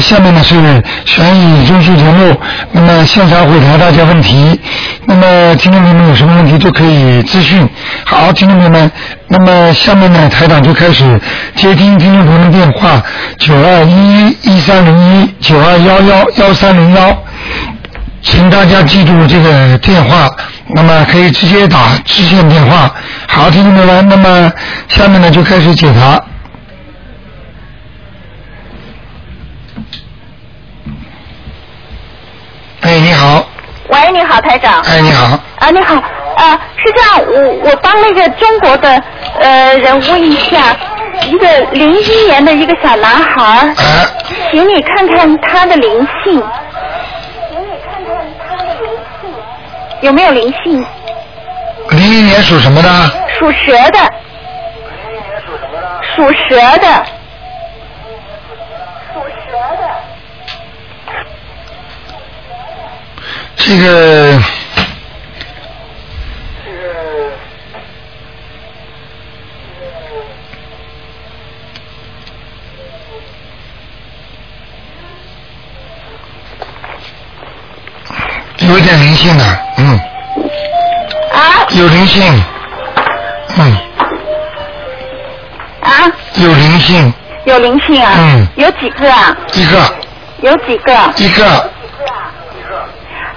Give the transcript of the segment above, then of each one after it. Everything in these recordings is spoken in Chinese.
下面呢是悬疑综述节目，那么现场回答大家问题，那么听众朋友们有什么问题都可以咨询。好，听众朋友们，那么下面呢台长就开始接听听众朋友们电话，九二一一三零一九二幺幺幺三零幺，请大家记住这个电话，那么可以直接打支线电话。好，听众朋友们，那么下面呢就开始解答。哎，你好，喂，你好，台长。哎，你好，啊，你好，啊，是这样，我我帮那个中国的呃人问一下，一个零一年的一个小男孩儿，哎，请你看看他的灵性，有没有灵性？零一年属什么的？属蛇的。属蛇的。这个，有一点灵性的，嗯，啊？有灵性，嗯，啊，有灵性，有灵性啊？嗯。有几个啊？一个，有几个？一个，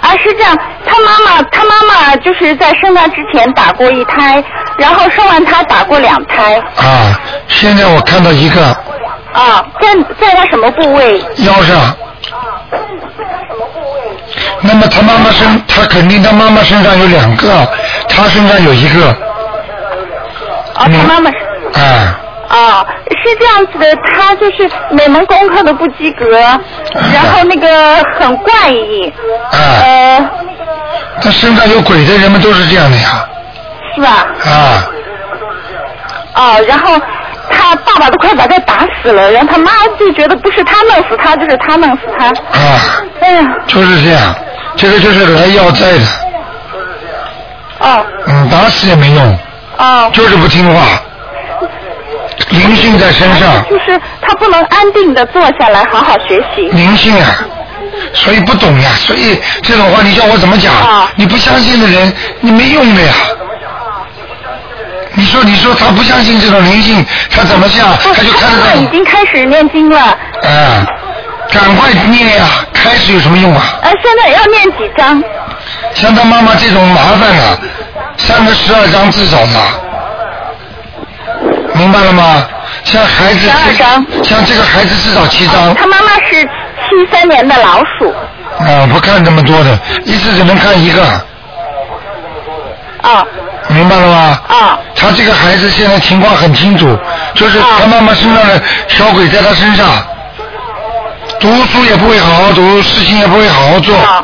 啊，是这样，他妈妈，他妈妈就是在生他之前打过一胎，然后生完他打过两胎，啊，现在我看到一个啊，在在他什么部位？腰上。啊，在什么部位那么他妈妈身，他肯定他妈妈身上有两个，他身上有一个，啊，他妈妈是。哎，哦，是这样子的，他就是每门功课都不及格，然后那个很怪异，啊，呃，他身上有鬼的人们都是这样的呀，是吧？啊，哦，然后他爸爸都快把他打死了，然后他妈就觉得不是他弄死他，就是他弄死他。啊，哎呀，就是这样，这个就是来要债的，哦嗯，打死也没用，哦，就是不听话，灵性在身上，就是他不能安定的坐下来好好学习。灵性啊，所以不懂呀，所以这种话你叫我怎么讲？啊你不相信的人，你没用的呀。你说，你说他不相信这种灵性，他怎么想？不他就看得到。他已经开始念经了，嗯，赶快念呀！开始有什么用啊？呃，现在要念几张？像他妈妈这种麻烦啊，三个十二章至少的，明白了吗？像孩子12章像这个孩子至少七张。他妈妈是七三年的老鼠。啊，不看这么多的，一次只能看一个，啊明白了吗？啊他这个孩子现在情况很清楚，就是他妈妈身上的小鬼在他身上，读书也不会好好读，事情也不会好好做，啊，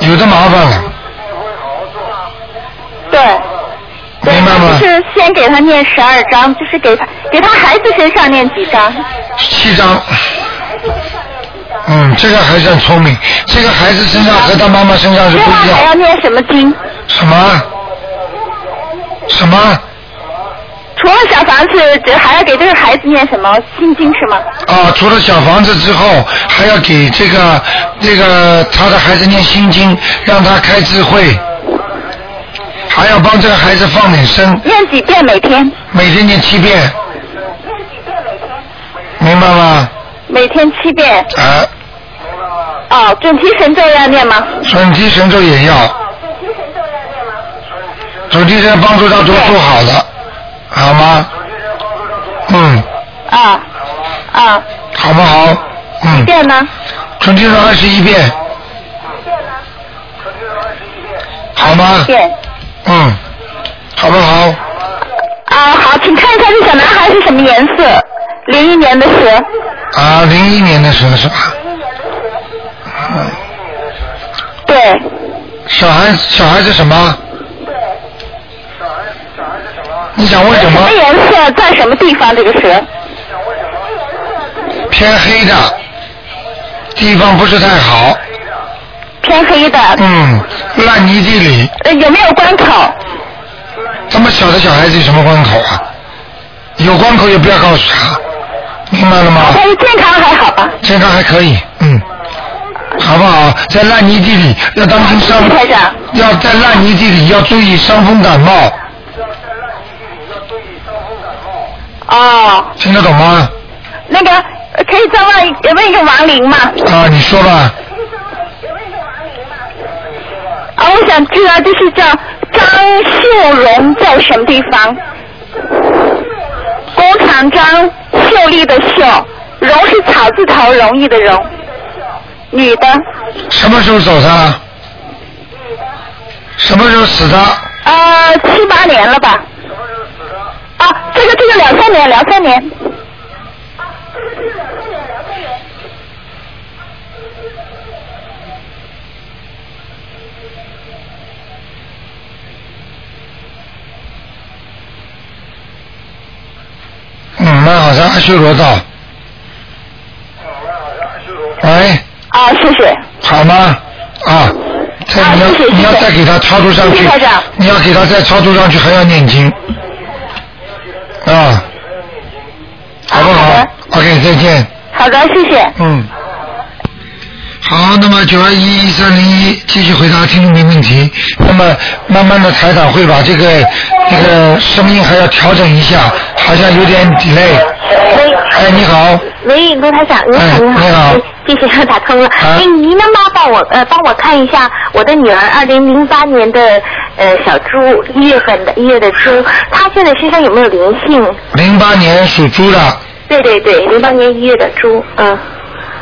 有的麻烦了，对。对，明白吗就是先给他念十二章，就是给他给他孩子身上念几章？七章。嗯，这个还算聪明，这个孩子身上和他妈妈身上是不一样。还要念什么经？什么？什么？除了小房子，这还要给这个孩子念什么心经是吗？啊，除了小房子之后，还要给这个这个他的孩子念心经，让他开智慧，还要帮这个孩子放点声，念几遍每天？每天念七遍，明白吗？每天七遍。啊，哦，准提神咒要念吗？准提神咒也要，准提神帮助他做做好的，好吗？嗯，啊啊，好不好？嗯，遍呢？准提神二十一遍，好吗？遍。嗯，好不好？啊，好，请看一下这小男孩是什么颜色？零一年的蛇。啊，零一年的时候是吧？嗯，对，小孩小孩是什么？你想问什么什么？颜色？在什么地方？这个蛇？偏黑的地方不是太好，偏黑的。嗯，烂泥地里。呃，有没有关口？这么小的小孩子有什么关口啊？有关口也不要告诉他，明白了吗？他的健康还好吧？健康还可以，嗯，好不好？在烂泥地里要当心伤要在烂泥地里要注意伤风感冒，哦，听得懂吗？那个呃可以再问一问一个亡灵吗？啊，你说吧，啊，我想知道就是叫张秀荣在什么地方？工厂张，秀丽的秀，荣是草字头容易的荣，女的，什么时候走的？什么时候死的？呃，七八年了吧？啊，这个这个两三年，两三年。嗯，那好像阿修罗道。喂，啊，谢谢。好吗？啊，你要谢谢谢谢你要再给他超度上去谢谢，你要给他再超度上去，还要念经，啊，好不好好的？OK，再见。好的，谢谢。嗯。好，那么九二一一三零一继续回答听众的问题。那么慢慢的台长会把这个这个声音还要调整一下，好像有点 delay。喂，哎，你好，喂，卢台长，你好，哎你好，你好哎谢谢打通了。啊哎，您能帮帮我呃帮我看一下我的女儿二零零八年的呃小猪一月份的一月的猪，她现在身上有没有灵性？零八年属猪的，对对对，零八年一月的猪，嗯。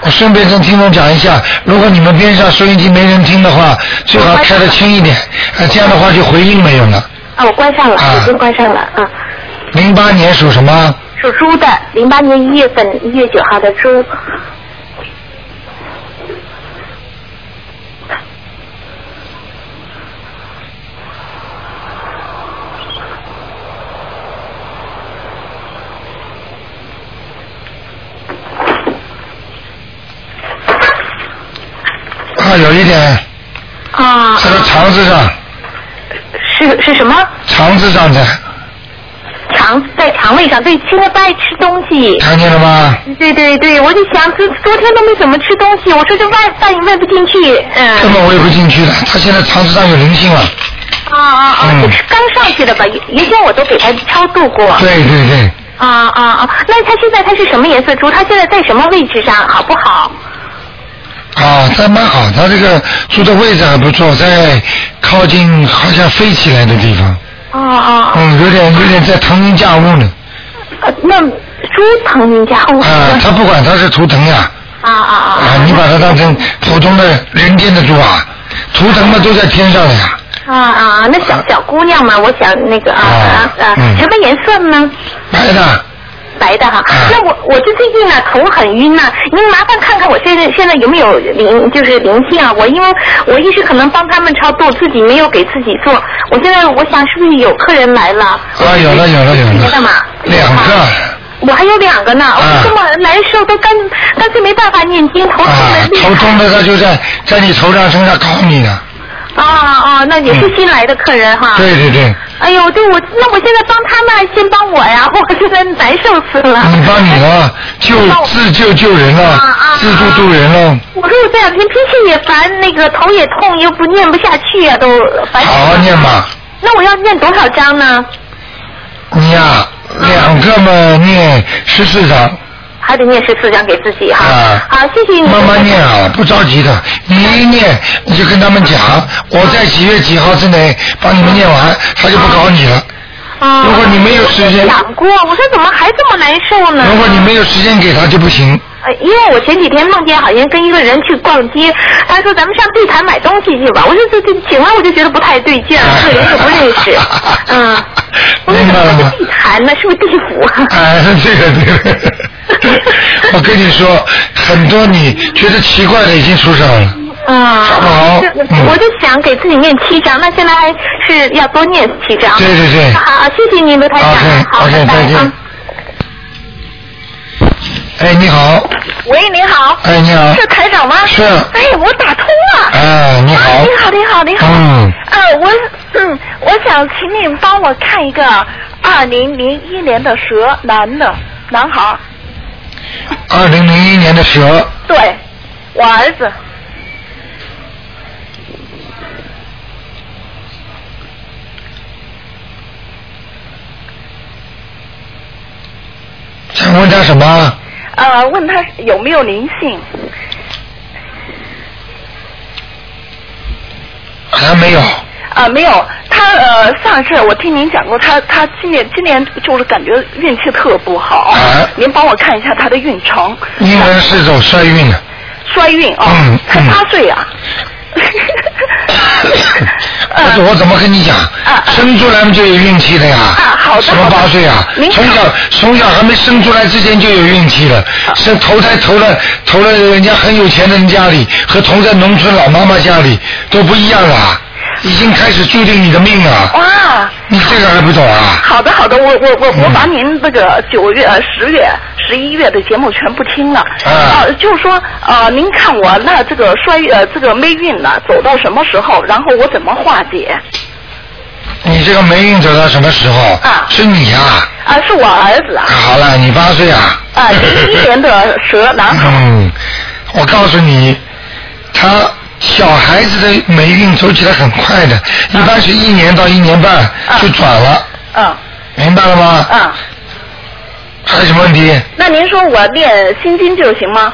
我顺便跟听众讲一下，如果你们边上收音机没人听的话，最好开的轻一点，呃，这样的话就回音没有了。啊，我关上了，啊已经关上了，啊。零八年属什么？属猪的，零八年一月份一月九号的猪。啊，有一点啊，在他肠子上，是是什么？肠子上的，肠在肠胃上，对，现在不爱吃东西。看见了吗？对对对，我就想，昨昨天都没怎么吃东西，我说这外饭也喂不进去，嗯。根本喂不进去的，他现在肠子上有灵性了。啊啊啊！嗯这是刚上去的吧？原原先我都给他超度过。对对对，啊啊啊！那他现在他是什么颜色猪？他现在在什么位置上？好不好？啊，这蛮好，他这个住的位置还不错，在靠近好像飞起来的地方，啊啊嗯，有点有点在腾云驾雾呢。呃，那猪腾云驾雾。啊，他不管他是图腾呀，啊啊啊！啊，你把它当成普通的人间的猪啊，图腾嘛都在天上的呀，啊啊！那小小姑娘嘛，我想那个啊啊什么颜色呢？白的，白的哈，啊那我我就最近呢头很晕呐、您麻烦看看我现在现在有没有灵就是灵性啊？我因为我一直可能帮他们超度，自己没有给自己做。我现在我想是不是有客人来了？啊，有了有了有了别的嘛，，两个，我还有两个呢，我啊这么难受，都干干脆没办法念经，头痛。头痛的他就在在你头上身上搞你呢，啊啊，那也是新来的客人哈。对对对，哎呦，对我那我现在帮他们，先帮我呀，我现在难受死了。你帮你了，救自救救人了啊啊，自助助人了，我说我这两天脾气也烦，那个头也痛，又不念不下去呀、都烦死了。好好念吧。那我要念多少章呢？你呀、两个嘛念十四章，还得念十四章给自己哈。啊好，谢谢你。慢慢念啊，不着急的。你一念，你就跟他们讲，我在几月几号之内帮你们念完，他就不搞你了。啊。如果你没有时间我想过，我说怎么还这么难受呢？如果你没有时间给他就不行。呃，因为我前几天梦见好像跟一个人去逛街，他说咱们上地坛买东西去吧。我说这这醒了我就觉得不太对劲儿，这个人又不认识，嗯。我说怎么是地坛呢？是不是地府？哎，这个这个，我跟你说，很多你觉得奇怪的已经出上了。啊，好我就想给自己念七章，那现在还是要多念七章。对对对好，谢谢您，卢台长。好 OK，拜拜再见啊。哎，你好，喂，你好。哎，你好，是台长吗？是哎，我打通了。哎，你好啊，你好，你好，你好。嗯呃，我嗯，我想请你帮我看一个二零零一年的蛇男的男孩儿。二零零一年的蛇，对，我儿子。想问他什么？呃，问他有没有灵性？还没有。啊、没有，他呃上次我听您讲过，他他今年今年就是感觉运气特不好，啊您帮我看一下他的运程。应该是走衰运的。衰运啊，嗯才嗯八岁啊。但是我怎么跟你讲啊啊？生出来就有运气的呀。啊好的什么八岁啊？从小从小还没生出来之前就有运气了，生投胎投了投了人家很有钱的人家里，和投在农村老妈妈家里都不一样了，已经开始注定你的命了。哇，你这个还不懂啊？好的好的，我我我我嗯把您那个九月、呃十月、十一月的节目全部听了。啊呃就是说呃，您看我那这个衰呃这个霉运呢走到什么时候，然后我怎么化解？你这个霉运走到什么时候？啊是你呀、啊，是我儿子啊，好了，你八岁啊。啊，零一年的蛇男孩。嗯，我告诉你，他小孩子的霉运走起来很快的，一般是一年到一年半就转了，嗯明白了吗？嗯，还有什么问题？那您说我念心经就行吗？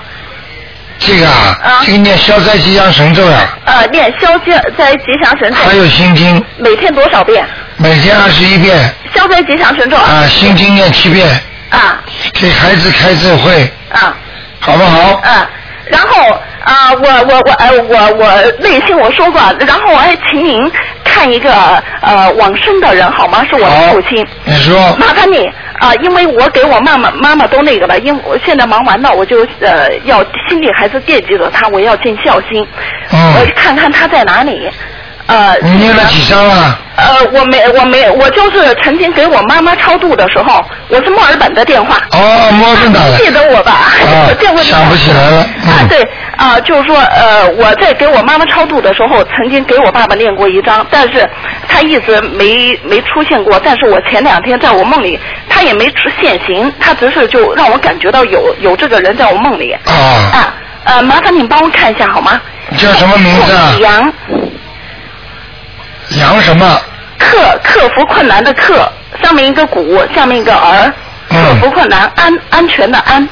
这个啊，啊。这个念消灾吉祥神咒呀、呃，念消灾灾吉祥神咒，还有心经，每天多少遍？每天二十一遍，消灾吉祥神咒啊，心经念七遍，啊。给孩子开智慧，啊。好不好？啊！然后啊、我我我哎我我内心我说过，然后我还请您看一个呃往生的人好吗？是我的好父亲。，你说，麻烦你啊、因为我给我妈妈妈妈都那个了，因为我现在忙完了，我就呃要心里还是惦记着他，我要尽孝心。嗯我看看他在哪里。呃，你念了几张了？呃，我没，我没，我就是曾经给我妈妈超度的时候，我是墨尔本的电话。哦，摸着打的。记得我吧？啊这我想不起来了嗯啊，对啊，就是说，呃，我在给我妈妈超度的时候，曾经给我爸爸念过一张，但是他一直没没出现过。但是我前两天在我梦里，他也没出现形，他只是就让我感觉到有有这个人在我梦里。啊，啊，呃，麻烦你帮我看一下好吗？叫什么名字啊李？阳，杨什么？克克服困难的克，上面一个谷，下面一个儿，克嗯服困难，安安全的安。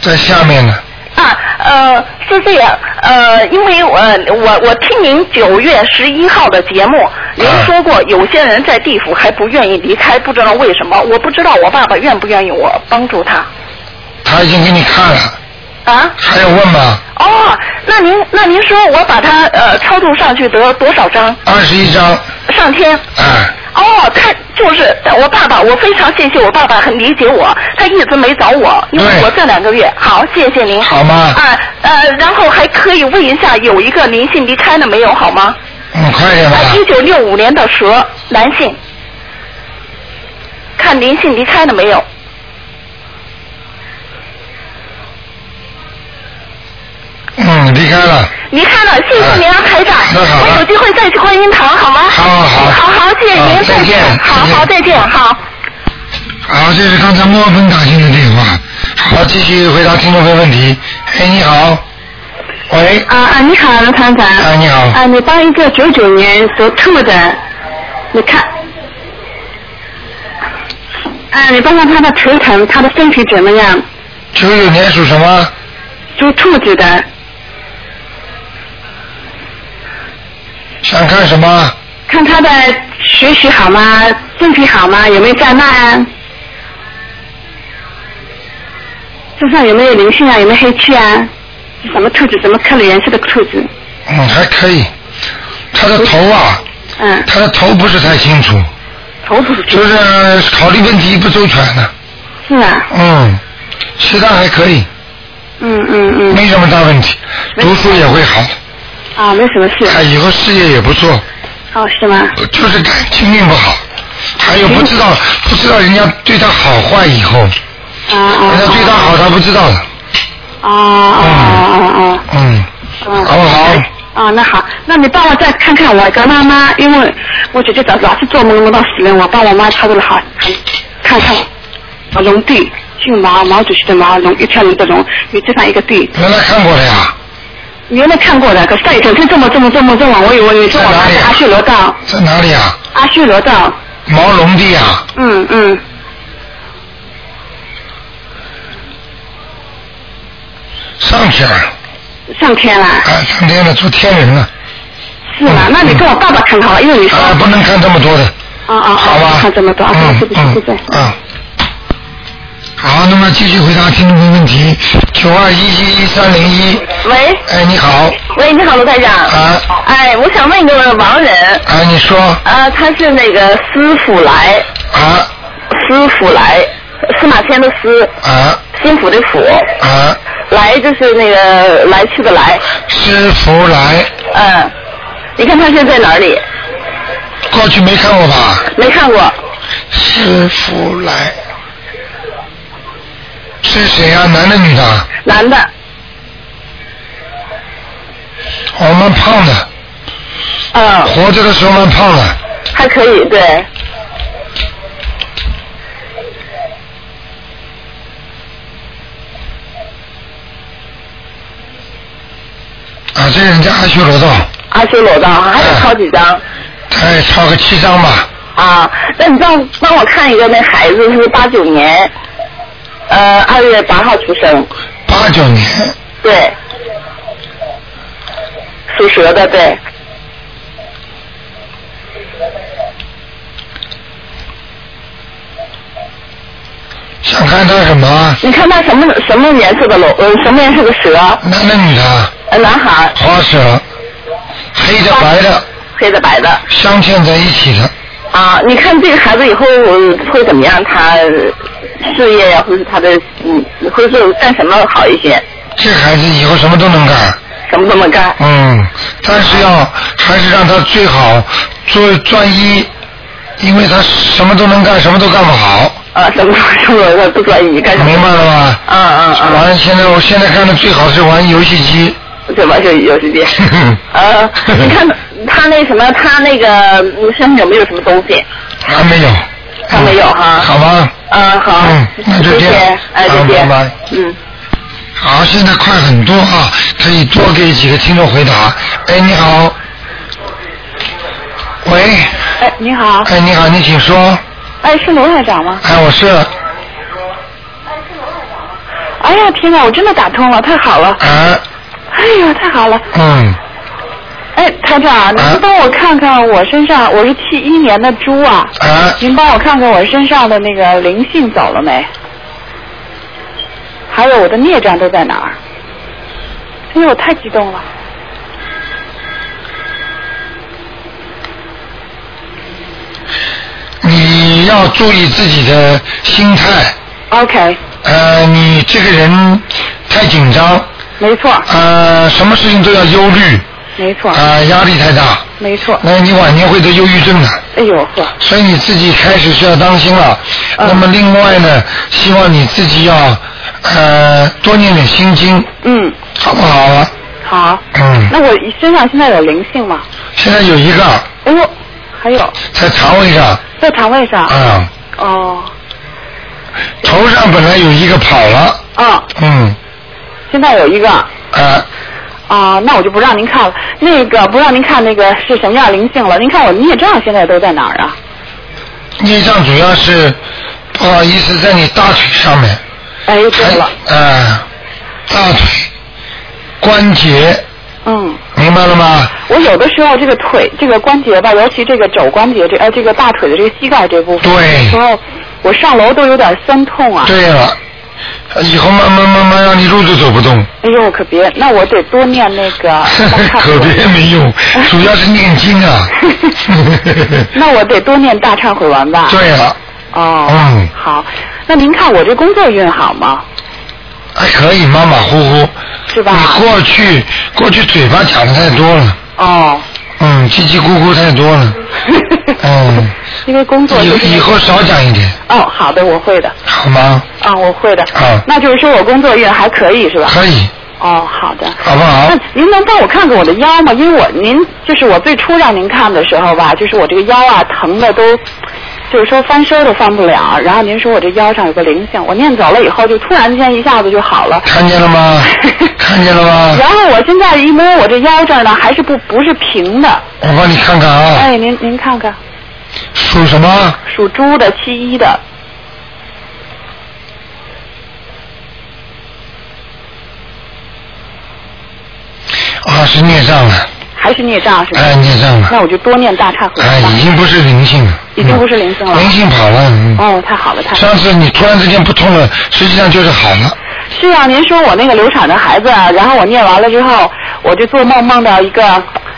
在下面呢。啊，呃，是这样，呃，因为我我我听您九月十一号的节目，您啊说过有些人在地府还不愿意离开，不知道为什么，我不知道我爸爸愿不愿意我帮助他他已经给你看了，啊。还要问吗？哦，那您那您说我把他呃超度上去得多少张？二十一张，上天？哎，哦，他就是我爸爸，我非常谢谢我爸爸，很理解我，他一直没找我，因为我这两个月好，谢谢您。好吗？啊呃，然后还可以问一下，有一个灵性离开了没有？好吗？嗯，快点吧啊，。一九六五年的蛇，男性，看灵性离开了没有？嗯，离开了。离开了，谢谢您啊，台长。那好我有机会再去观音堂，好吗？好好好好好，谢谢您，再见好好，再见，好。好，这是刚才墨尔本打进的电话。好，继续回答听众朋友问题。哎，你好。喂。啊啊，你好，罗团长。啊，你好。啊，你帮一个九九年属兔的，你看，啊，你帮看他的头疼，他的身体怎么样？九九年属什么？属兔子的，想看什么？看他的学习好吗？身体好吗？有没有灾难啊？身上有没有灵性啊？有没有黑气啊？是什么兔子？什么科的颜色的兔子？嗯，还可以。他的头啊，嗯，他的头不是太清楚，头不是就是考虑问题不周全的。是啊，嗯，其他还可以，嗯嗯嗯，没什么大问题，读书也会好的，啊，没什么事。他以后事业也不错，哦，是吗？就是感情运不好，还有不知道不知道人家对他好坏以后，啊啊人家对他好他不知道的，啊啊啊啊啊！嗯，嗯。好不好？啊，那好，那你帮我再看看我跟妈妈，因为我姐姐早老是做梦梦到死人，我帮我妈操作了好，看看啊龙地，姓毛，毛主席的毛，龙一条龙的龙，你这上一个地，原来看过了呀，原来看过的，可是再整天这么这么这么这么，我以为你说我妈是阿修罗道，在哪里啊？阿修罗道，毛龙地啊，嗯嗯，上天了，上天了，啊，上天了，做天人了，是吗？那你跟我爸爸看好了，因为你说啊，不能看这么多的，啊啊好吧？看这么多啊，嗯对不起对不起，嗯嗯。好，那么继续回答听众朋友问题，九二一一一三零一。喂，哎，你好，喂，你好，卢台长。啊。哎，我想问一个亡人，啊，你说。啊，他是那个司府来，啊。司府来，司马迁的司，啊。心腹的府，啊，来就是那个来去的来，司府来，嗯，你看他现在哪里？过去没看过吧？没看过，师傅来，是谁啊？男的女的啊？男的，我蛮胖的，嗯，活着的时候蛮胖的，还可以，对，啊，这人家阿修罗道，阿修罗道还得抄几张。再抄个七张吧。啊，那你帮帮我看一个，那孩子是八九年，呃，二月八号出生，八九年，对，属蛇的，对，想看他什么？你看他什么什么颜色的龙，呃，什么颜色的蛇？男的女的？呃，男孩，花蛇，黑的白的，黑的白的。镶嵌在一起的。啊，你看这个孩子以后呃会怎么样？他事业呀，或者是他的嗯，或者是干什么好一些？这孩子以后什么都能干，什么都能干。嗯，但是要还是让他最好做专一，因为他什么都能干，什么都干不好，啊，什么什么不专一，干什么？明白了吧？嗯嗯嗯。完，现在我现在干的最好是玩游戏机。对吧？就游戏机。呃，你看他那什么，他那个嗯身上有没有什么东西？还没有。还没有哈。好吧。嗯，好。嗯，那就这样。拜拜。嗯。好，现在快很多啊，可以多给几个听众回答。哎，你好。喂。哎，你好，哎，你好，你请说。哎，是罗台长吗？哎，我是。哎呀，天哪，我真的打通了，太好了！哎，哎呀，太好了！嗯，哎，台长，您帮我看看我身上，我是七一年的猪啊，啊，您帮我看看我身上的那个灵性走了没？还有我的孽障都在哪儿？哎呦，我太激动了！你要注意自己的心态。OK，呃，你这个人太紧张，没错，呃，什么事情都要忧虑，没错，啊、压力太大，没错。那你晚年会得忧郁症的。哎呦呵，所以你自己开始需要当心了。嗯那么另外呢，希望你自己要呃多念点心经，嗯，好不好啊？好。嗯，那我身上现在有灵性吗？现在有一个哎呦，还有在肠胃上，在肠胃上。嗯、哦，头上本来有一个跑了，啊，嗯，现在有一个。啊、啊，那我就不让您看了。那个不让您看那个是什么样灵性了？您看我孽障现在都在哪儿啊？孽障主要是不好意思在你大腿上面，哎，对了，呃，大腿关节，嗯，明白了吗？我有的时候这个腿这个关节吧，尤其这个肘关节这呃这个大腿的这个膝盖这部分，对有时候我上楼都有点酸痛啊。对了，以后慢慢慢慢让你路都走不动。哎呦，可别，那我得多念那个 可别没用，主要是念经啊。那我得多念大忏悔文吧？对了，哦，嗯好。那您看我这工作运好吗？还可以马马虎虎。是吧你过去过去嘴巴讲的太多了，哦，嗯，叽叽咕咕太多了，嗯，因为工作就是以以后少讲一点，哦，好的，我会的。好吗？啊，我会的。啊那就是说我工作运还可以是吧？可以，哦，好的。好不好那？您能帮我看看我的腰吗？因为我您就是我最初让您看的时候吧，就是我这个腰啊疼的都，就是说翻身都翻不了。然后您说我这腰上有个灵性，我念走了以后就突然间一下子就好了。看见了吗？看见了吗？然后我现在一摸我这腰这儿呢，还是不不是平的。我帮你看看啊，哎，您您看看，属什么？属猪的七一的，啊，是孽障了，还是孽障是吧？哎，孽障了，那我就多念大忏悔哎，已经不是灵性了，已经不是灵性了嗯灵性跑了，嗯。哦，太好了，太好了。上次你突然之间不痛了，实际上就是好了。是啊，您说我那个流产的孩子啊，然后我念完了之后，我就做梦梦到一个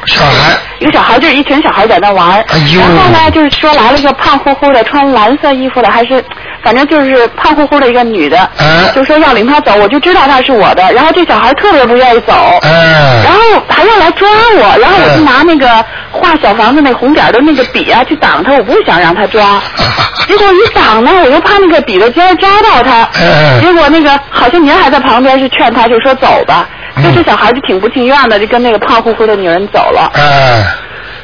小孩，一个小孩，就是一群小孩在那玩。然后呢，就是说来了一个胖乎乎的，穿蓝色衣服的，还是反正就是胖乎乎的一个女的，哎就说要领他走，我就知道她是我的。然后这小孩特别不愿意走，哎然，后还要来抓我，然后我就嗯拿那个画小房子那红点的那个笔啊去挡他，我不想让他抓。结果一挡呢，我又怕那个笔的尖儿扎到他。嗯结果那个好像您还在旁边是劝他，就说走吧。嗯就这小孩就挺不情愿的，就跟那个胖乎乎的女人走了，哎，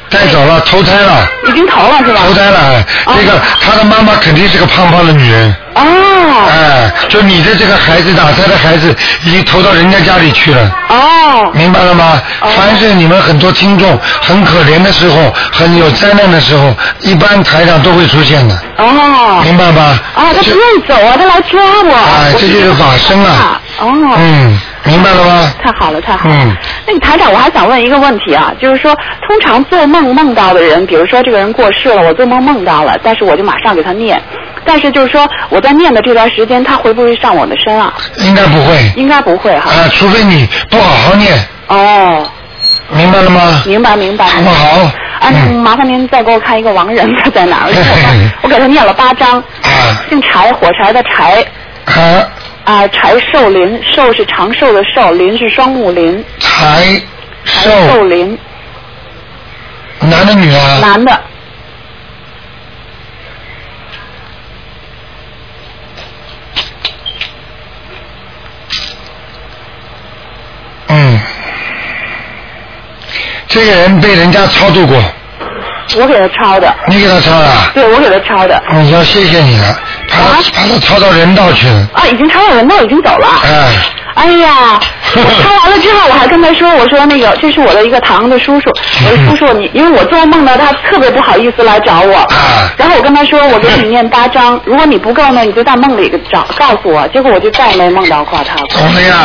带走了，投胎了，已经投了是吧？投胎了。哎这个他的妈妈肯定是个胖胖的女人，哦哎，就你的这个孩子打胎的孩子已经投到人家家里去了。哦明白了吗？哦凡是你们很多听众很可怜的时候，很有灾难的时候，一般台上都会出现的，哦明白吧？啊，他不愿意走啊，他来抓我。我哎这就是法身啊哦。嗯，明白了吗？太好了，太好了。嗯那个台长，我还想问一个问题啊，就是说，通常做梦梦到的人，比如说这个人过世了，我做梦梦到了，但是我就马上给他念，但是就是说我在念的这段时间，他会不会上我的身啊？应该不会。应该不会哈。啊，除非你不好好念，哦，明白了吗？明白明白。好不好？啊，嗯麻烦您再给我看一个亡人，他在哪儿？我我给他念了八章，啊姓柴，火柴的柴，啊，啊，柴寿林，寿是长寿的寿，林是双木林，财柴寿寿林，男的女的啊？男的，嗯，这个人被人家超度过，我给他抄的，你给他抄的？对我给他抄的，嗯，要谢谢你了，把他、啊把他抄到人道去了。啊，已经抄到人道已经走了。哎，哎呀，我抄完了之后，我还跟他说，我说那个这是我的一个堂的叔叔，我说叔叔你，因为我做梦呢，他特别不好意思来找我，啊然后我跟他说，我给你念八章，如果你不够呢，你就在梦里找告诉我，结果我就再也没梦到过他过。懂了呀。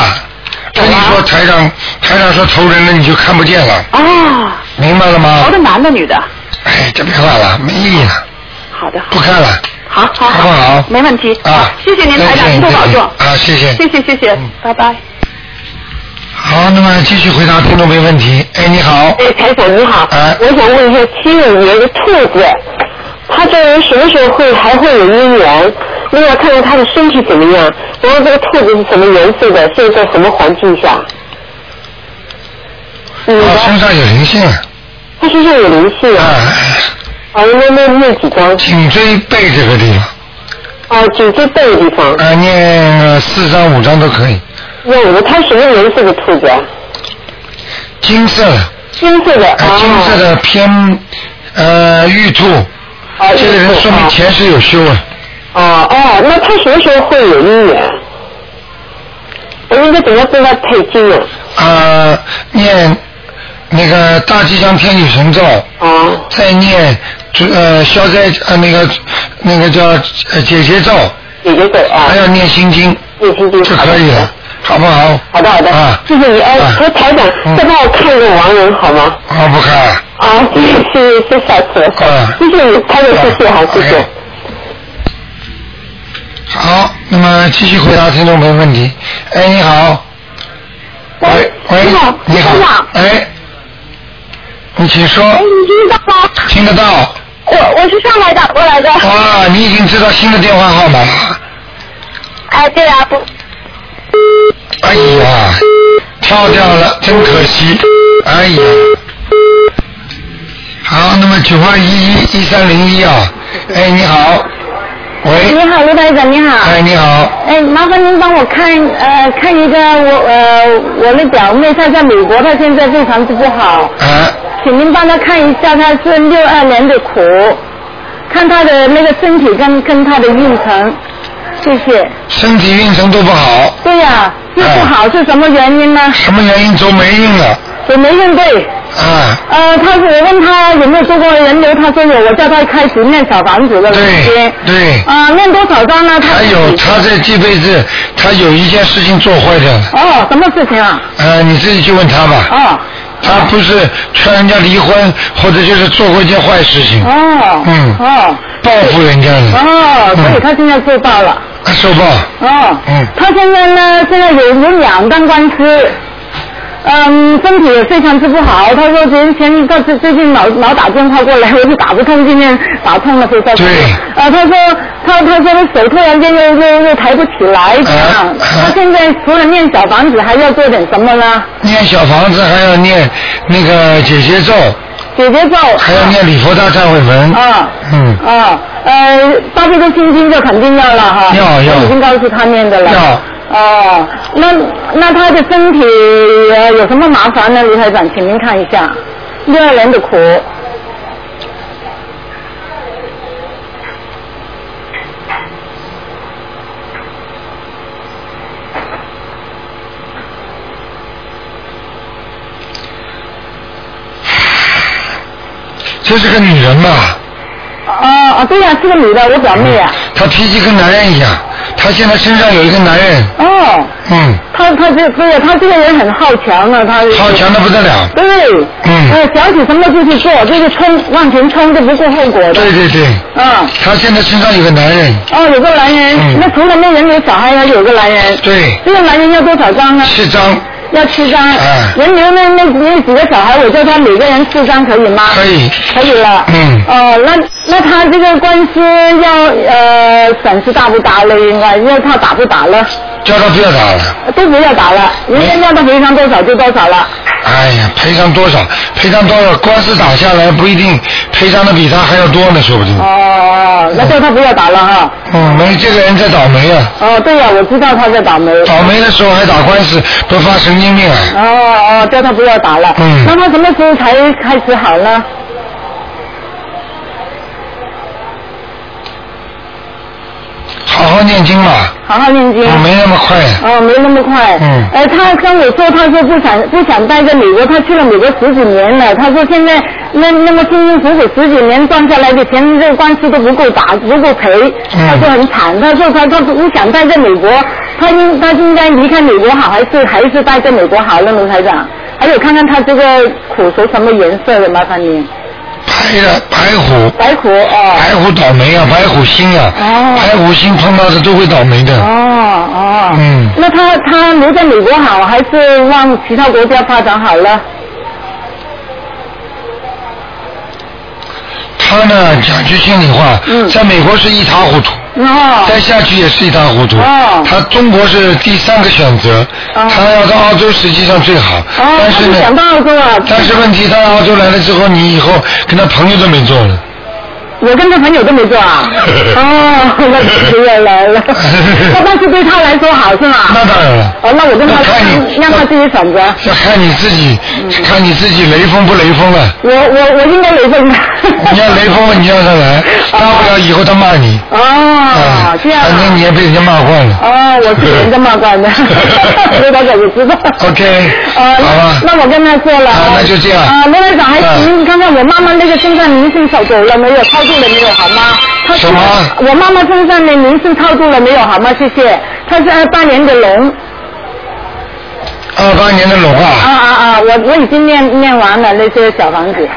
跟你说台长，台长说投人了你就看不见了，啊，明白了吗投？的男的女的？哎，这别看了，没意义了，好的，不看了。好好好。不好？没问题。啊谢谢您台长，您多保重。啊谢谢。谢谢谢谢嗯，拜拜。好，那么继续回答听众没问题。哎，你好，哎，台长你好，哎我想问一下七五年的兔子，他这人什么时候会还会有姻缘？另外看看他的身体怎么样，然后这个兔子是什么颜色的，现在在什么环境下？嗯，他身上有灵性了，他身上有灵性啊，啊，啊，那那那几张？颈椎背这个地方，啊，颈椎背的地方。啊，念呃四张五张都可以，那我们它什么颜色的兔子啊？金色的，金色的哎，啊。金色的偏呃玉兔，啊，这个人说明前世有修啊，哦哦，那他什么时候会有姻缘？我应该怎么跟他配经呢？啊，念那个大吉祥天女神咒，啊再念呃消灾呃那个那个叫呃解结咒，姐姐走啊还，要念心经念心经就可以了，好不好？好的好的啊，谢谢你。哎啊，和台长嗯再帮我看一个亡人好吗？我不看。啊，谢谢谢谢谢下次啊。谢谢你，台长谢谢好，谢谢。好，那么继续回答听众朋友问题。哎，你好。喂喂，你好你好。哎，你请说。哎，你听得到吗？听得到。我我是上海打过来的。啊，你已经知道新的电话号码了。哎，对啊，不，哎呀，跳掉了，真可惜。哎呀。好，那么九二一一一三零一啊，哎，你好，喂你好，卢台长，你好。哎，你好，哎，麻烦您帮我看呃看一个我呃我的表妹，她在美国，她现在非常之不好，啊，请您帮他看一下，他是六二年的苦，看他的那个身体跟跟他的运程，谢谢。身体运程都不好，对呀、是不好、是什么原因呢？什么原因走霉运了？我没运对。啊，呃，他是我问他有没有做过人流，他说有，我叫他开始念小房子的时对间。对，啊、念多少张呢？他还有他在这辈子，他有一件事情做坏掉了，哦，什么事情啊？呃，你自己去问他吧。哦他不是劝人家离婚，或者就是做过一件坏事情，哦。嗯哦报复人家的，哦，所以嗯他现在受报了。啊受报。哦。嗯他现在呢，现在有有两单官司。嗯，身体也非常之不好。他说前前他最最近老老打电话过来，我就打不通，今天打通了，非常对呃，他说他他说他手突然间又又又抬不起来，这样。啊他现在除了念小房子，还要做点什么呢？念小房子还要念那个姐姐咒，姐姐咒。还要念礼佛大忏悔文。啊。嗯，啊，呃，大悲咒心经就肯定要了哈。要要我已经告诉他念的了。要。哦，那那他的身体有什么麻烦呢？卢台长，请您看一下，六二年的苦。这是个女人吧？哦哦，对呀、是个女的，我表妹啊。她脾气跟男人一样，她现在身上有一个男人，哦，嗯，她她这对呀，她这个人很好强啊，她。好强的不得了。对。嗯呃，想起什么就去做，就是冲往前冲，就不顾后果的。对对对，嗯。她现在身上有个男人，哦，有个男人，嗯那除了那人有小孩，还有个男人。对，这个男人要多少张呢？七张要七张。哎人流那那那几个小孩，我叫他每个人四张，可以吗？可以，可以了。嗯哦，那那他这个官司要呃损失大不大了？应该要他打不打了？叫他不要打了。都不要打了，人家让他赔偿多少就多少了。哎呀，赔偿多少？赔偿多少？官司打下来不一定赔偿的比他还要多呢，说不定。哦，那叫他不要打了哈。嗯，没这个人在倒霉啊，哦，对呀、我知道他在倒霉。倒霉的时候还打官司，都发神经病啊。哦哦，叫他不要打了。嗯那他什么时候才开始好呢？好好念经嘛，好好念经。没那么快。哦，没那么快。嗯呃，他跟我说，他说不想不想待在美国，他去了美国十几年了。他说现在那那么辛辛苦苦十几年赚下来的钱，这个官司都不够打，不够赔。嗯他说很惨，他说他他不想待在美国，他应他应该离开美国好，还是还是待在美国好呢？卢台长，还有看看他这个苦是什么颜色的，麻烦您。白的白虎，白虎哦。白虎倒霉啊，白虎星啊，哦白虎星碰到的都会倒霉的。哦哦。嗯那他他留在美国好，还是往其他国家发展好了？他呢，讲句心里话，嗯在美国是一塌糊涂，哦。再下去也是一塌糊涂。哦他中国是第三个选择，哦他要到澳洲实际上最好，哦，但是呢，到澳洲啊。但是问题他到澳洲来了之后，你以后跟他朋友都没做了。我跟他朋友都没做啊。哦，那不要来了。那但是对他来说好是吗？那当然了。哦，那我跟他那看你让他自己选择。要看你自己，看你自己雷锋不雷锋了。我我我应该雷锋的。你要雷锋了，你让他来，大不了以后他骂你。哦啊，，这样啊。反正你也被人家骂惯了。哦，我是被人家骂惯的，所以他可就知道。OK，呃，好吧那那我跟他说了。啊那就这样啊，罗台长还嗯行，看看我妈妈那个身上灵性走走了没有，超度了没有，好吗？他什么我妈妈身上的灵性超度了没有，好吗？谢谢。她是二八年的龙。二八年的龙啊啊，啊啊！我我已经念念完了那些小房子。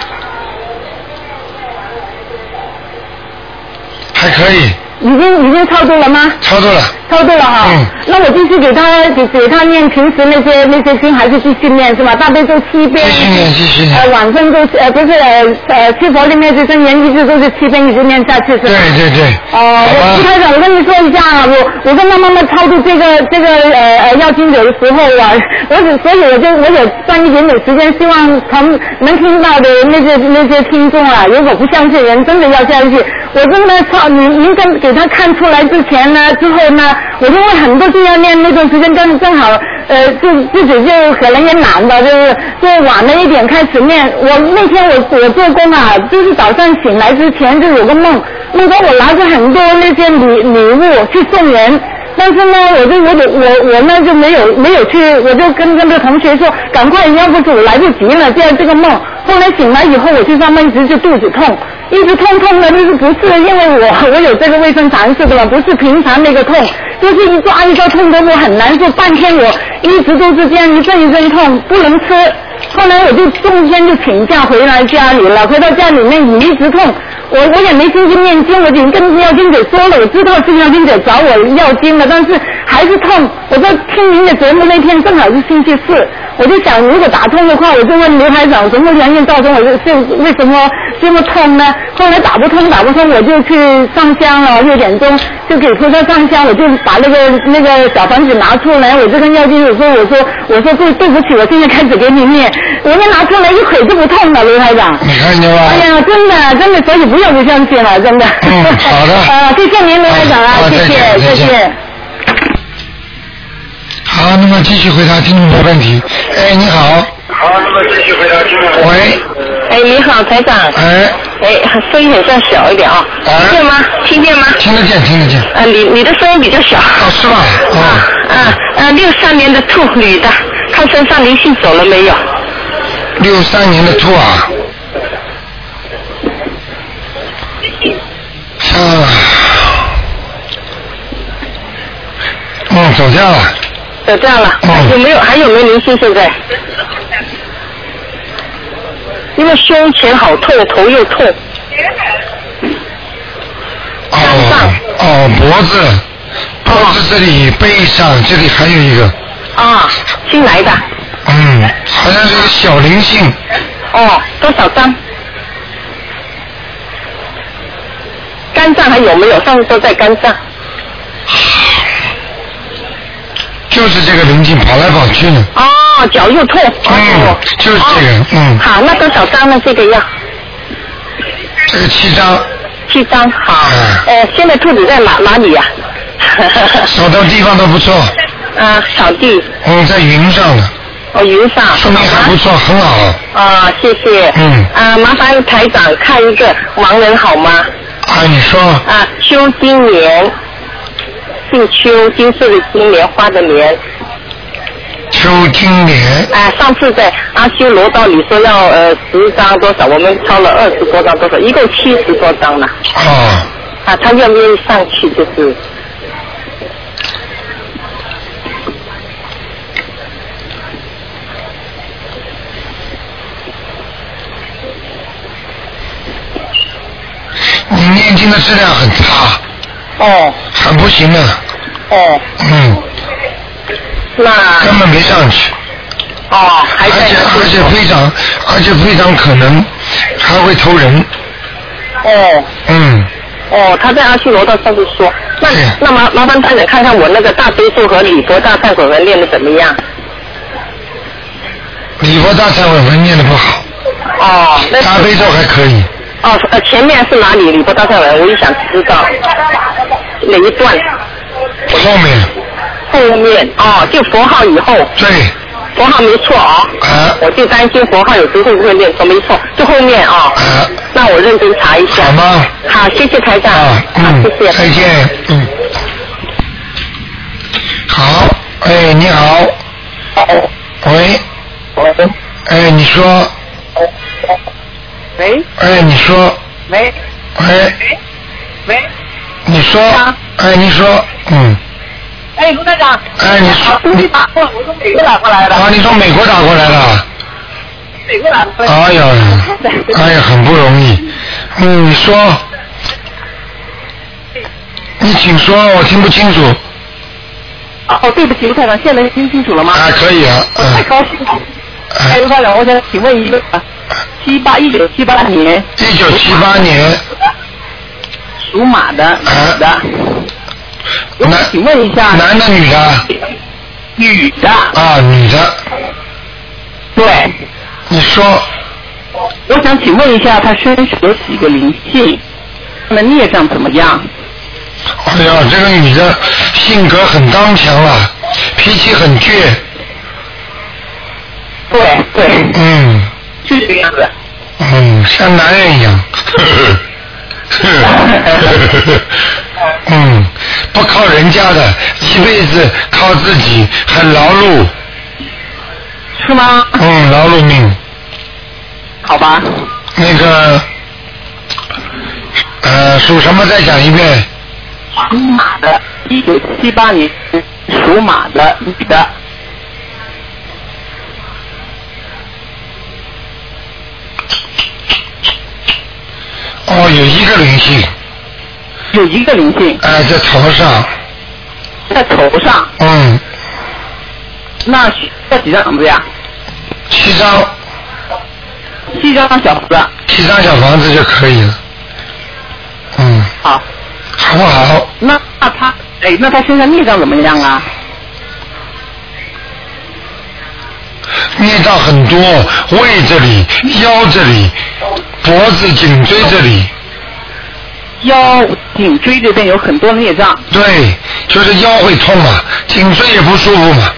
还可以，已经已经超度了吗？超度了。超度了哈。嗯那我继续给他给给他念平时那些那些经，还是去训练是吧？大悲咒七遍。继续念继续念呃，往生咒呃不是呃呃七佛里面是真言一直都是七遍一直念下去是吧？对对对。哦，好吧我朱台长，我跟你说一下啊，我我跟他妈妈超度这个这个呃呃要经者的时候啊，我只所以我就我有赚一点点时间，希望从能听到的那些那些听众啊，如果不相信人，真的要相信，我真的操您您跟给他看出来之前呢，之后呢，我因为很多就要念那段时间正正好，呃，自自己就可能也懒吧，就是就晚了一点开始念。我那天我我做工啊，就是早上醒来之前就有个梦，梦到我拿着很多那些礼礼物去送人。但是呢，我就我我我呢就没有没有去，我就跟跟这个同学说，赶快，要不是我来不及了，这样这个梦。后来醒来以后，我去上班一直就肚子痛，一直痛痛的，就是不是因为我 我有这个卫生常识的了，不是平常那个痛，就是一抓一抓痛的我很难受，半天我一直都是这样一阵一阵痛，不能吃。后来我就中间就请假回来家里了，回到家里面一直痛，我我也没心情念经，我已经跟药经姐说了，我知道是药经姐找我要经了，但是还是痛。我在听您的节目那天正好是星期四，我就想如果打通的话，我就问刘台长什么原因造成我这这为什么这么痛呢？后来打不通打不通，我就去上香了，六点钟就给菩萨上香，我就把那个那个小房子拿出来，我就跟药经者说，我说我说对对不起，我现在开始给你念。我们拿出来一会就不痛了，刘台长。你看见吧？哎呀，真的真的，所以不要不相信了，真的。嗯好的啊，谢谢您，刘台长啊，谢谢再见再谢谢。好，那么继续回答听众的问题。哎，你好。好，那么继续回答听众。喂，哎，你好，台长。哎，哎，声音很像小一点啊，哎听见吗？听见吗？听得见，听得见。啊，你你的声音比较小。哦，是吧？啊，啊啊，六三年的兔女的，看身上灵性走了没有？六三年的兔啊。啊。嗯，走掉了。走掉了。嗯有没有还有没有灵性现在？因为胸前好痛，头又痛。哦哦，脖子，脖子这里、背上这里还有一个，啊，新来的。嗯，好像是一个小灵性，哦，多少张？肝脏还有没有？上次都在肝脏。就是这个灵性跑来跑去呢。哦，脚又痛。嗯，就是这个，嗯，好，那多少张呢？这个药这个七张，七张。好。嗯呃，现在兔子在哪哪里呀、扫到地方都不错，啊？扫地。嗯，在云上呢，哦，云上。说明还不错，很好。啊，谢谢。嗯啊，麻烦台长看一个盲人好吗？啊，你说，啊，邱金莲，姓邱，金色的金，莲花的莲。邱金莲，啊，上次在阿修罗道里说要呃十张多少，我们抄了二十多张多少，一共七十多张了。哦，啊，他愿不愿意上去就是？你念经的质量很差，哦。很不行的，哦，嗯，那。根本没上去，哦还在。而且而且非常，而且非常可能还会偷人，哦。嗯，哦，他在阿修罗道上次说，那那麻麻烦大姐看看我那个大悲咒和礼佛大忏悔文念的怎么样？礼佛大忏悔文念的不好，哦，那大悲咒还可以，哦呃前面是哪里你不大忏悔文？我也想知道哪一段？后面，后面哦，就佛号以后，对，佛号没错哦。啊我就担心佛号有时候会不会念错，没错，就后面哦。啊，那我认真查一下。好吗？好，谢谢台长。啊，谢，谢。再见，嗯，好，哎，你好，喂，哎，你说，喂？哎，你说，喂？哎，喂，你说啊，哎，你说，嗯，哎，卢站长，哎，你说，你打过来，我从美国打过来的，啊，你从美国打过来的，美国打过来的。哎呀，哎呀，很不容易，嗯，你说，你请说，我听不清楚，哦，对不起，卢台长，现在听清楚了吗？啊，可以啊，我太嗯，高兴了。哎，哎卢台长，我想请问一个，七八一九七八年。一九七八年，属马的女的，我想请问一下，男的女的？女的，啊，女的，对，你说。我想请问一下，他身上有几个灵性？的孽障怎么样？哎呀，这个女的性格很刚强啊，脾气很倔。对对，嗯就这个样子。嗯，像男人一样。嗯，不靠人家的，一辈子靠自己，很劳碌。是吗？嗯，劳碌命。好吧。那个，呃，属什么？再讲一遍。属马的，一九七八年属马的女的，哦，有一个灵性，有一个灵性哎、在头上，在头上，嗯，那需要几张房子呀？七张，七张小房子。七张小房子就可以了。嗯，好，好不好？那那他，哎，那他身上孽障怎么样啊？孽障很多，胃这里、腰这里、脖子、颈椎这里，腰、颈椎这边有很多的孽障。对，就是腰会痛嘛，颈椎也不舒服嘛。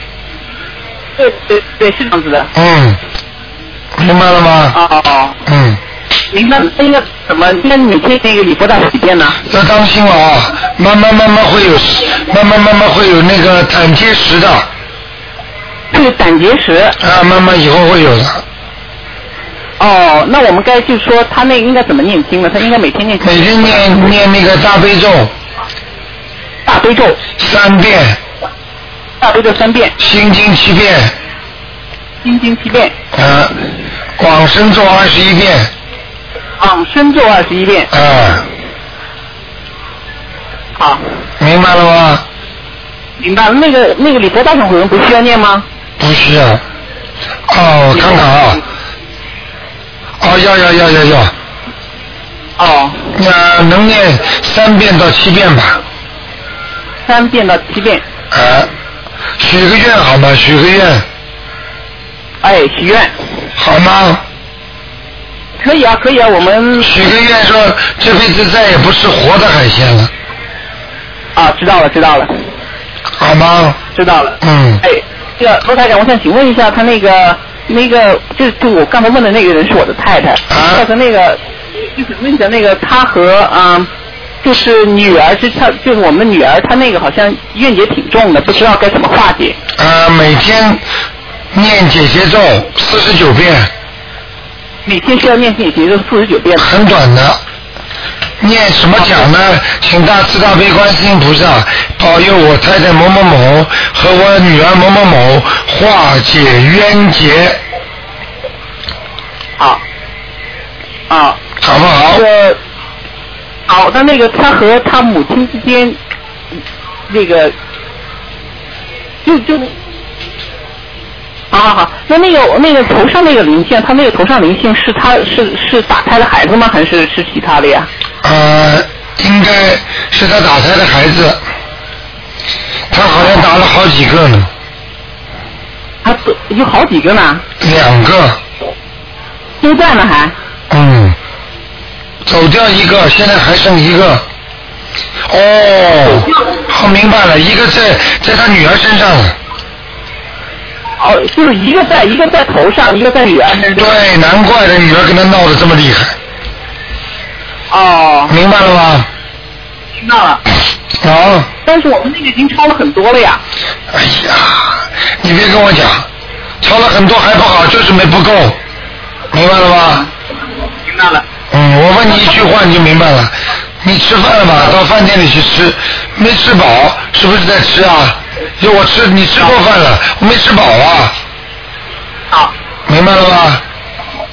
对对对，是这样子的。嗯，明白了吗？哦哦，嗯，明白。那个怎么？那每天那个礼佛大几遍呢？要当心了啊！慢慢慢慢会有，慢慢慢慢会有那个胆结石的这个胆结石。啊，慢慢以后会有的。哦，那我们该就说他那应该怎么念经呢？他应该每天念每天念念那个大悲咒大悲咒三遍，大悲咒三遍，心经七遍，心经七遍，啊，广深咒二十一遍，广深咒二十一遍。啊，好，明白了吗？明白了。那个那个礼佛大忏悔文不需要念吗？不需要。哦，我看看啊。哦，要要要要要，哦，那能念三遍到七遍吧？三遍到七遍。啊，许个愿好吗？许个愿哎，许愿好吗？可以啊，可以啊，我们许个愿说这辈子再也不吃活的海鲜了，啊，知道了，知道了，好吗？知道了。嗯，哎，这个罗台长，我想请问一下，他那个那个，就就我刚才问的那个人是我的太太，啊他和那个，就是问一下那个他和啊、就是女儿，是他就是我们女儿，她那个好像怨结挺重的，不知道该怎么化解。呃，每天念姐姐咒四十九遍，每天需要念解结咒四十九遍。很短的。念什么讲呢？请大慈大悲观世音菩萨保佑我太太某某某和我女儿某某某化解冤结，好，啊，好不好那？个好，的那个他和他母亲之间，那个就就。好好好，那那个那个头上那个灵性，他那个头上灵性是他是是打胎的孩子吗？还是是其他的呀？呃，应该是他打胎的孩子，他好像打了好几个呢，他都有好几个呢，两个，都断了还。嗯，走掉一个，现在还剩一个。哦，我明白了，一个在在他女儿身上了。哦，就是一个在一个在头上，一个在女儿身上。对，难怪这女儿跟他闹得这么厉害，哦，明白了吗？听到了。好，但是我们那个已经超了很多了呀。哎呀，你别跟我讲，超了很多还不好，就是没不够，明白了吗？明白了。嗯，我问你一句话你就明白了。你吃饭了吧？到饭店里去吃，没吃饱，是不是在吃啊？就我吃，你吃过饭了，我没吃饱啊，好，明白了吗？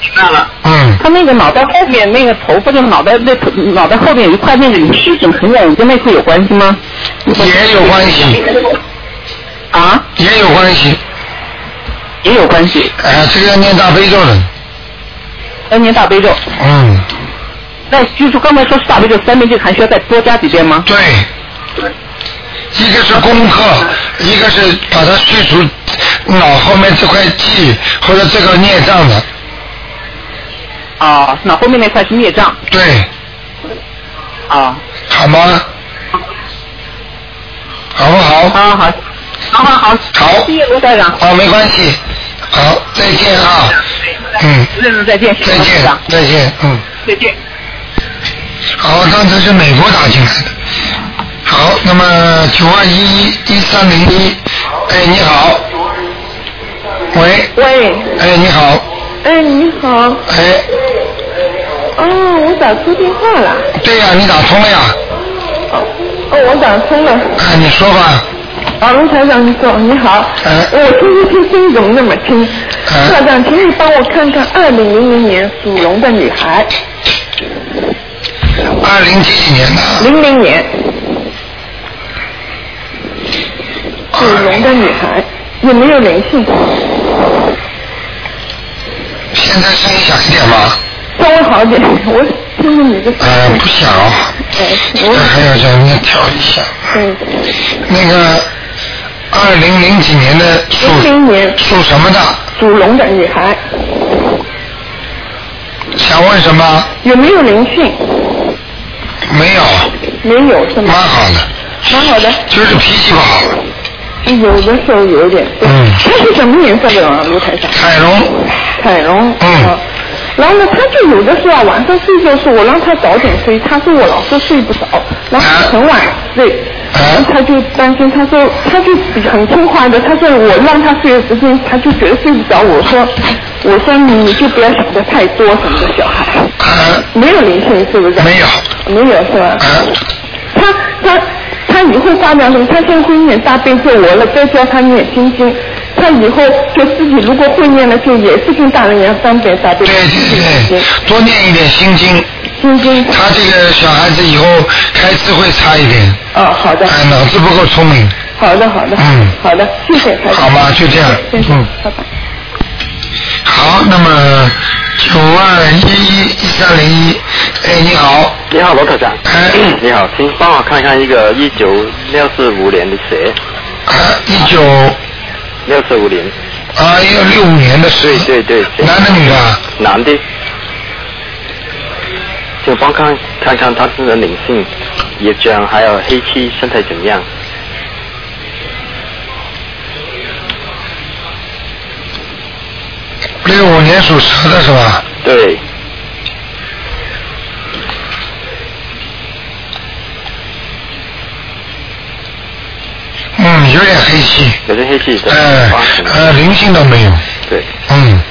明白了。嗯，他那个脑袋后面那个头发，就脑袋那脑袋后面有一块那个湿疹很眼跟那个有关系吗？也有关系，啊，也有关系。也有关系。哎，这个要念大悲咒的。要念大悲咒，嗯，那就是刚才说是大悲咒三遍，就还需要再多加几遍吗？对。一个是功课，一个是把它去除脑后面这块记或者这个孽障的。啊，那后面那块是孽障。对，啊。好吗？好不好？好好，好好好，好谢谢卢台长。好，没关系。好，再见啊。嗯，再见，再见再见，嗯。再见。好，刚才是美国打进来的。好，那么九二一一一三零一，哎，你好。喂，喂，哎，你好，哎，你好，哎，哦，我打错电话了，对呀、你打通了呀？哦，我打通了。哎，你说吧。啊，卢台长，你好，你好。哎我听不听声音怎么那么轻？哎台长，请你帮我看看二零零零年属龙的女孩，二零几几年的？零零年属龙的女孩有没有灵性？现在声音响一点吗？稍微好点，我听着你的声呃，音。不响哦。哎，这我还要叫人家调一下。嗯，那个二零零几年的属零零年属什么的？属龙的女孩想问什么？有没有灵性？没有，没有是吗蛮？好的，蛮好的。就是脾气不好。有的时候有点。嗯它是什么颜色的啊，卢台上？彩荣，彩龙。嗯啊然后呢，他就有的时候啊，晚上睡觉的时候，我让他早点睡，他说我老是睡不着，然后很晚睡，啊然后他就担心，他说他就很听话的，他说我让他睡的时间，他就觉得睡不着，我说我说你就不要想的太多什么的小孩，啊，没有灵性是不是？没有，没有是吧？啊，他他他以后发展什么？他现在会念大悲咒，我了再教他念心经。他以后就自己如果会念了，就也是跟大人一样三遍大悲咒。对对对，多念一点心经。心经。他这个小孩子以后开智慧差一点，哦，好的，哎，脑子不够聪明。好的，好的，嗯好的，谢谢。好吧就这样谢谢，嗯拜拜。好，那么九二一一一三零一，哎，你好，你好，罗科长。哎 你好，请帮我看看一个一九六四五年的蛇，啊，一九六四五年，啊，一个六五年的蛇对，对对，男的女的啊？男的，请帮看看看他的灵性、业障还有黑气身体怎么样？六五年属蛇的是吧？对，有点黑气，有点黑气，对，呃，灵性倒没有，对。嗯，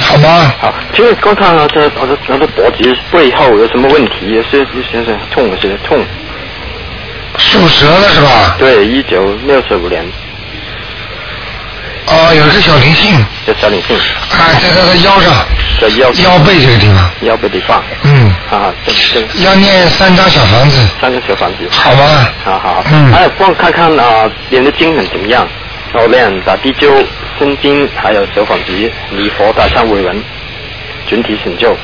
好吗？好，请问刚看到这我的我的脖子背后有什么问题？有些有些是痛，有些痛。属蛇的是吧？对，一九六四五年哦，有一个小灵性，的小灵性，啊，在他的腰上，在腰腰背这个地方，腰背地方，嗯，啊，这这要念三张小房子，三个小房子。好吗？好好，嗯还有帮我看看啊，练的经很怎么样？然后练打地灸、心经，还有小房子、礼佛、大忏悔文、整体成就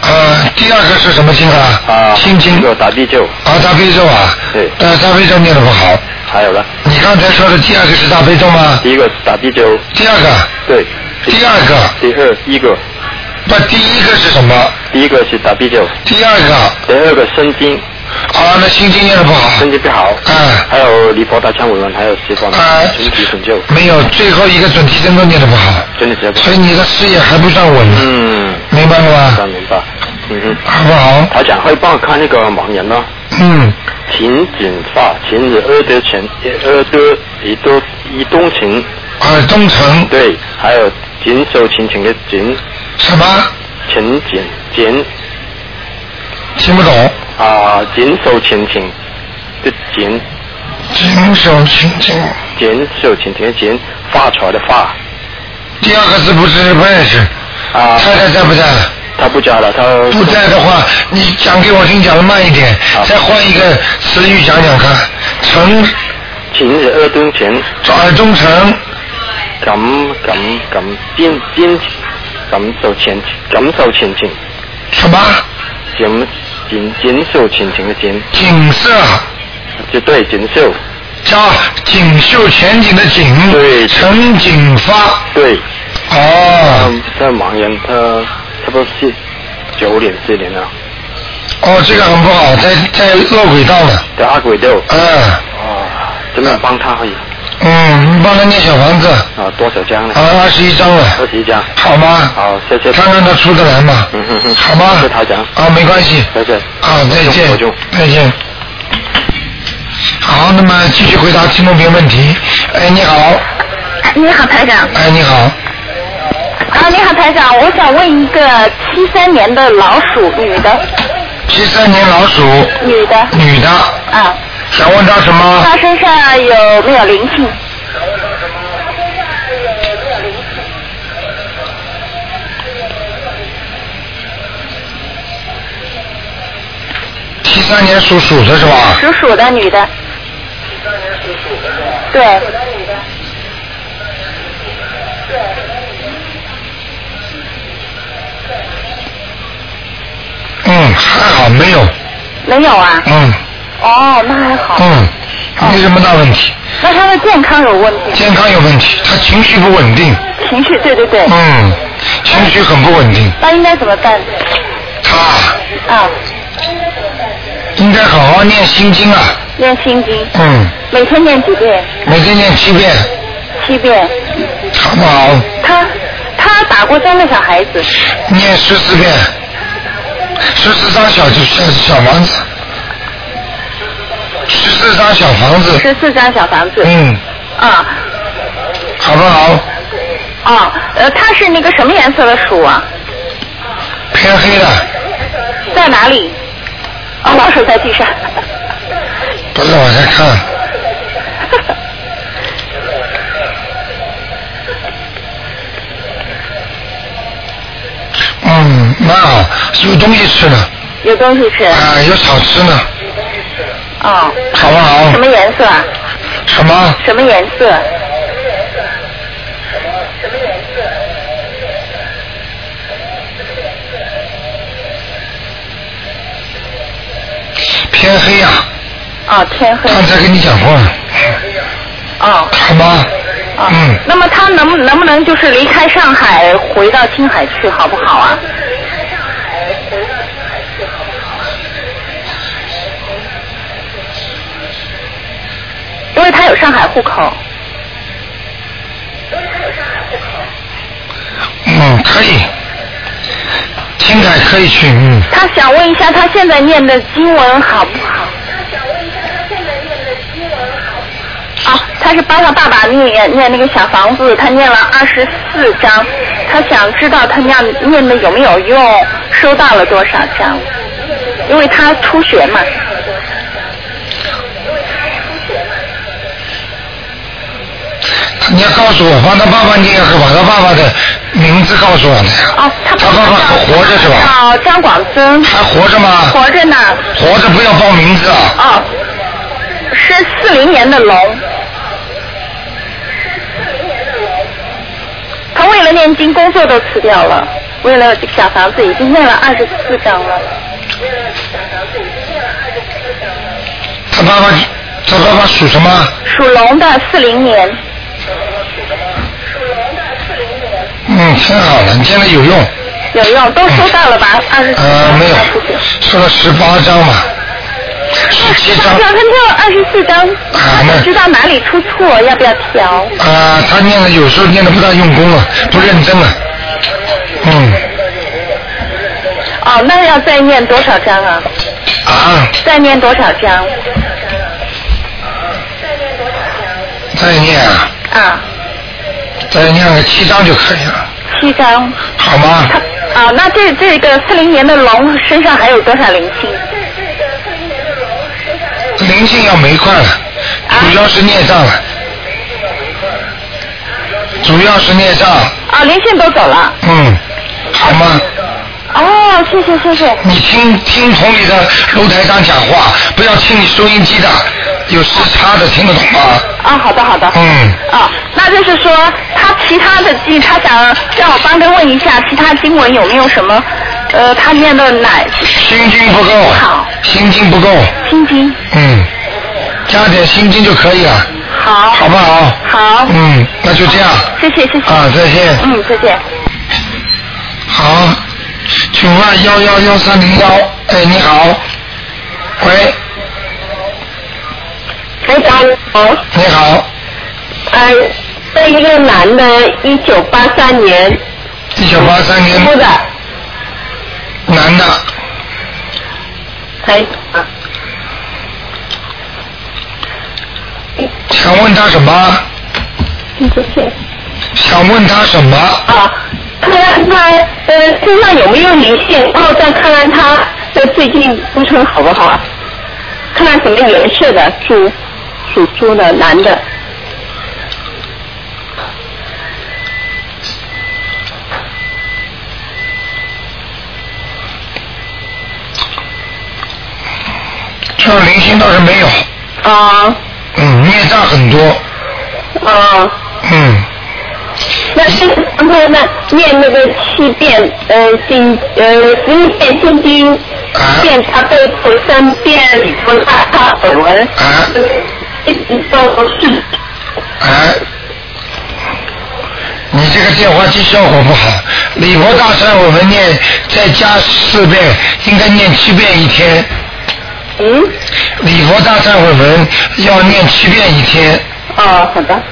呃，第二个是什么经啊？啊，心经这。个打地咒，啊，大悲咒啊。对呃，大悲咒念的不好。还有呢，你刚才说的第二个是大悲咒吗？第一个打地咒，第二个，对，第二个，第二一个，那，第一个是什么？第一个是打啤酒，第二个，第二个心经，啊，那心经念的不好。心经不好，嗯。还有离佛大忏悔文，还有西方。哎。准提神咒，没有，最后一个准提真都念的不好，真的是不好所以你的事业还不算稳，嗯，明白了明白吗？明白，嗯哼。好不好？他讲会帮我看那个盲人呢？嗯，秦锦发，秦是耳朵前，耳朵耳朵移动秦，耳东城对，还有锦手前程的锦，什么？秦锦锦听不懂。啊，锦手前程的锦，金手青青，锦手前程的锦，发出来的发第二个字不是不认识。啊，太太在不在？他不加了，他不在的话，你讲给我听，讲的慢一点，再换一个词语讲讲看。城秦是耳朵前，耳东城感感感锦锦感受前感受前景，什么？锦锦锦绣前景的锦，景色就对锦绣。叫锦绣前景的景，对陈景发。对，哦，嗯，这盲人他差不多是九点四年了，哦，这个很不好，在在落轨道了。在阿轨道。嗯。哦，怎么样帮他可以？嗯，你帮他念小房子。啊，多少张呢？啊，二十一张了。二十一张。好吗？好，谢谢。看看他出得来吗？嗯嗯嗯。好吗？台长。啊，没关系。再见。啊，再见。再见。好，那么继续回答听众朋友问题。哎，你好。你好，台长。哎，你好。啊，你好，台长，我想问一个七三年的老鼠女的，七三年老鼠。女的。女的。啊。想问他什么？他身上有没有灵性？七三年属鼠的是吧？属鼠的女的。对。嗯，还好没有。没有啊。嗯哦，那还好。嗯，没什么大问题。那他的健康有问题？健康有问题，他情绪不稳定。情绪，对对对。嗯，情绪很不稳定。那应该怎么办？他啊，应该好好念心经啊。念心经。嗯，每天念几遍？每天念七遍，七遍。好不好？他他打过三个小孩子。念十四遍，十四张小小小房子，十四张小房子。十四张小房子。嗯，啊好不好？啊，呃，它是那个什么颜色的鼠啊？偏黑的，在哪里？哦，老鼠在地上。不是我在看。嗯，那好，有东西吃呢，有东西吃。啊，有草吃呢，哦。好不好什么颜色啊？什么？什么颜色？天黑呀、哦，天黑。刚才跟你讲过了，哦。好吗？哦。嗯。那么他能不能不能就是离开上海回到青海去，好不好啊？因为他有上海户口。嗯，可以，青海可以去，嗯，他想问一下，他现在念的经文好不好？啊，他是帮他爸爸念念那个小房子，他念了二十四章，他想知道他念念的有没有用，收到了多少章？因为他初学嘛。你要告诉我，帮他爸爸念，和把他爸爸的名字告诉我的呀。哦，他他爸爸还活着是吧？叫张广增。还活着吗？活着呢。活着不要报名字啊！哦，是四零年的龙。他为了念经，工作都辞掉了，为了这个小房子已经念了二十四章了。他爸爸，他爸爸属什么？属龙的四零年，嗯，挺好的，你现在有用。有用，都收到了吧？二十四呃，没有，收了十八张嘛，十七张。他念了二十四张，他想知道哪里出错，要不要调？啊，他念的有时候念的不大用功了，不认真了。嗯，哦，那要再念多少张啊？啊，再念多少张？再念啊，啊，再念个七张就可以了，七张。好吗？啊，那这这个四零年的龙身上还有多少灵性？灵性要没块了，主要是孽障了，主要是孽障。啊，灵性都走了。嗯，好吗？哦，谢谢谢谢。你听听筒里的楼台上讲话，不要听你收音机的，有时差的，听得懂吗？啊，好的好的。嗯。啊，那就是说他其他的经，他想让我帮他问一下，其他经文有没有什么？呃，他念的哪？心经不够。好。心经不够。心经。嗯，加点心经就可以了。好。好不好？好。嗯，那就这样。谢谢谢谢。啊，再见。嗯，再见。好，请问幺幺幺三零幺。哎，你好。喂，台长好。你好。呃，这一个男的，一九八三年。一九八三年。出的。男的。台长。想问他什么？听不见。想问他什么？啊，看看他呃身上有没有灵性，然后再看看他呃最近工程好不好啊？看看什么颜色的猪，属猪的男的。这灵性倒是没有。啊。嗯，孽障很多。啊。嗯。那就是刚才那念那个七遍呃心呃十一遍心经，一遍他背头三遍礼佛大忏悔文，一直到是。哎，你这个电话机效果不好，礼佛大忏我们念再加四遍，应该念七遍一天。嗯。礼佛大忏悔文要念七遍一天。哦，好的。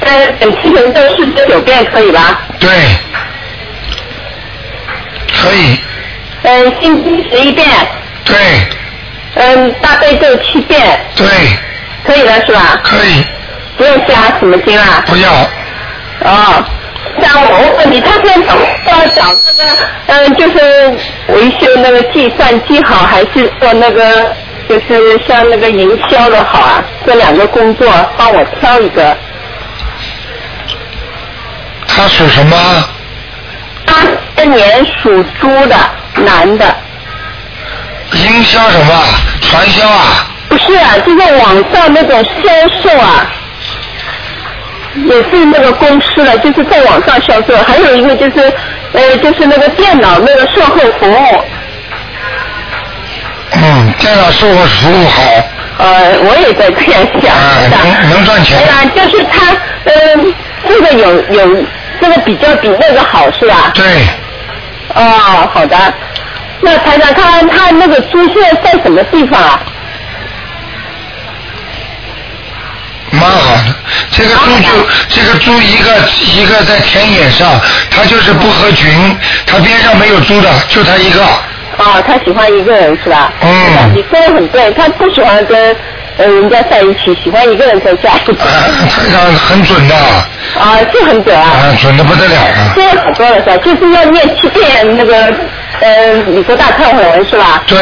呃，等七成咒四十九遍可以吧？对。可以。嗯，星期十一遍。对。嗯，大悲咒七遍。对。可以了是吧？可以。不用加什么经啊？不要。哦，像我问你，他现在要找那个，嗯，就是维修那个计算机好，还是做那个，就是像那个营销的好啊？这两个工作，帮我挑一个。他属什么？八三年属猪的男的。营销什么？传销啊？不是啊，就在网上那种销售啊，也是那个公司的，就是在网上销售。还有一个就是，呃，就是那个电脑那个售后服务。嗯，电脑售后服务好。呃，我也在这样想。啊，能能赚钱。对啊，就是他，嗯，这个有有。这个比较比那个好是吧？对。哦，好的。那台长，看他那个猪现在在什么地方啊？蛮好的，这个猪就这个猪一个一个在田野上，它就是不合群，它边上没有猪的，就它一个。哦，他喜欢一个人是吧？嗯。你说的很对，他不喜欢跟。呃，人家在一起，喜欢一个人在家。啊，非常很准的。啊，就很准啊。啊，准的不得了啊。这很多了是吧？就是要念七遍那个呃你说大忏悔文是吧？对。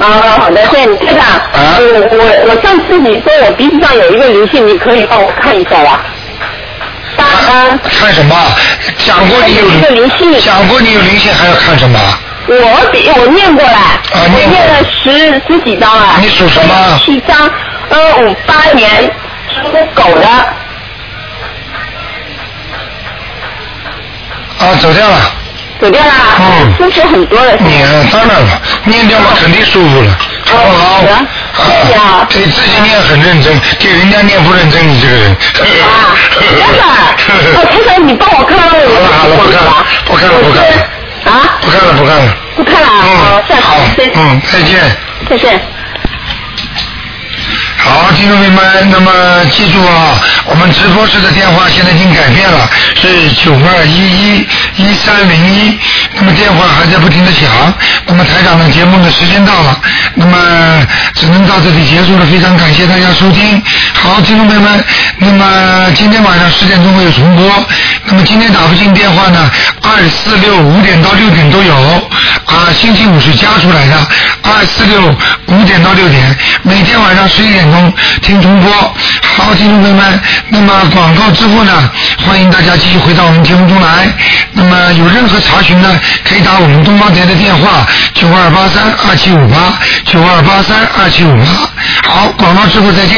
啊，好的，谢谢你，队长。啊。我我我上次你说我鼻子上有一个灵性，你可以帮我看一下吧？啊。看什么？讲过你有。一个灵性。讲过你有灵性，还要看什么？我比我念过来，我念了十十几张了。你属什么？七张，呃，五八年属狗的。啊，走掉了。走掉了。嗯。舒服很多了。念当然了，念掉嘛肯定舒服了，好不好？好。谢谢啊。对自己念很认真，给人家念不认真，你这个人。啊，真的。哦，先生，你帮我看看我。好了好了，不看了，不看了，不看了。啊！不看了，不看了。不看了，好，下次再嗯，再见。再见。好，听众朋友们，那么记住啊，我们直播室的电话现在已经改变了，是九二一一一三零一，那么电话还在不停的响，那么台长的节目的时间到了，那么只能到这里结束了，非常感谢大家收听。好，听众朋友们，那么今天晚上十点钟会有重播，那么今天打不进电话呢，二四六五点到六点都有，啊，星期五是加出来的，二四六五点到六点，每天晚上十一点。听重播，好，听众朋友们，那么广告之后呢，欢迎大家继续回到我们节目中来。那么有任何查询呢，可以打我们东方台的电话九二八三二七五八九二八三二七五八。好，广告之后再见。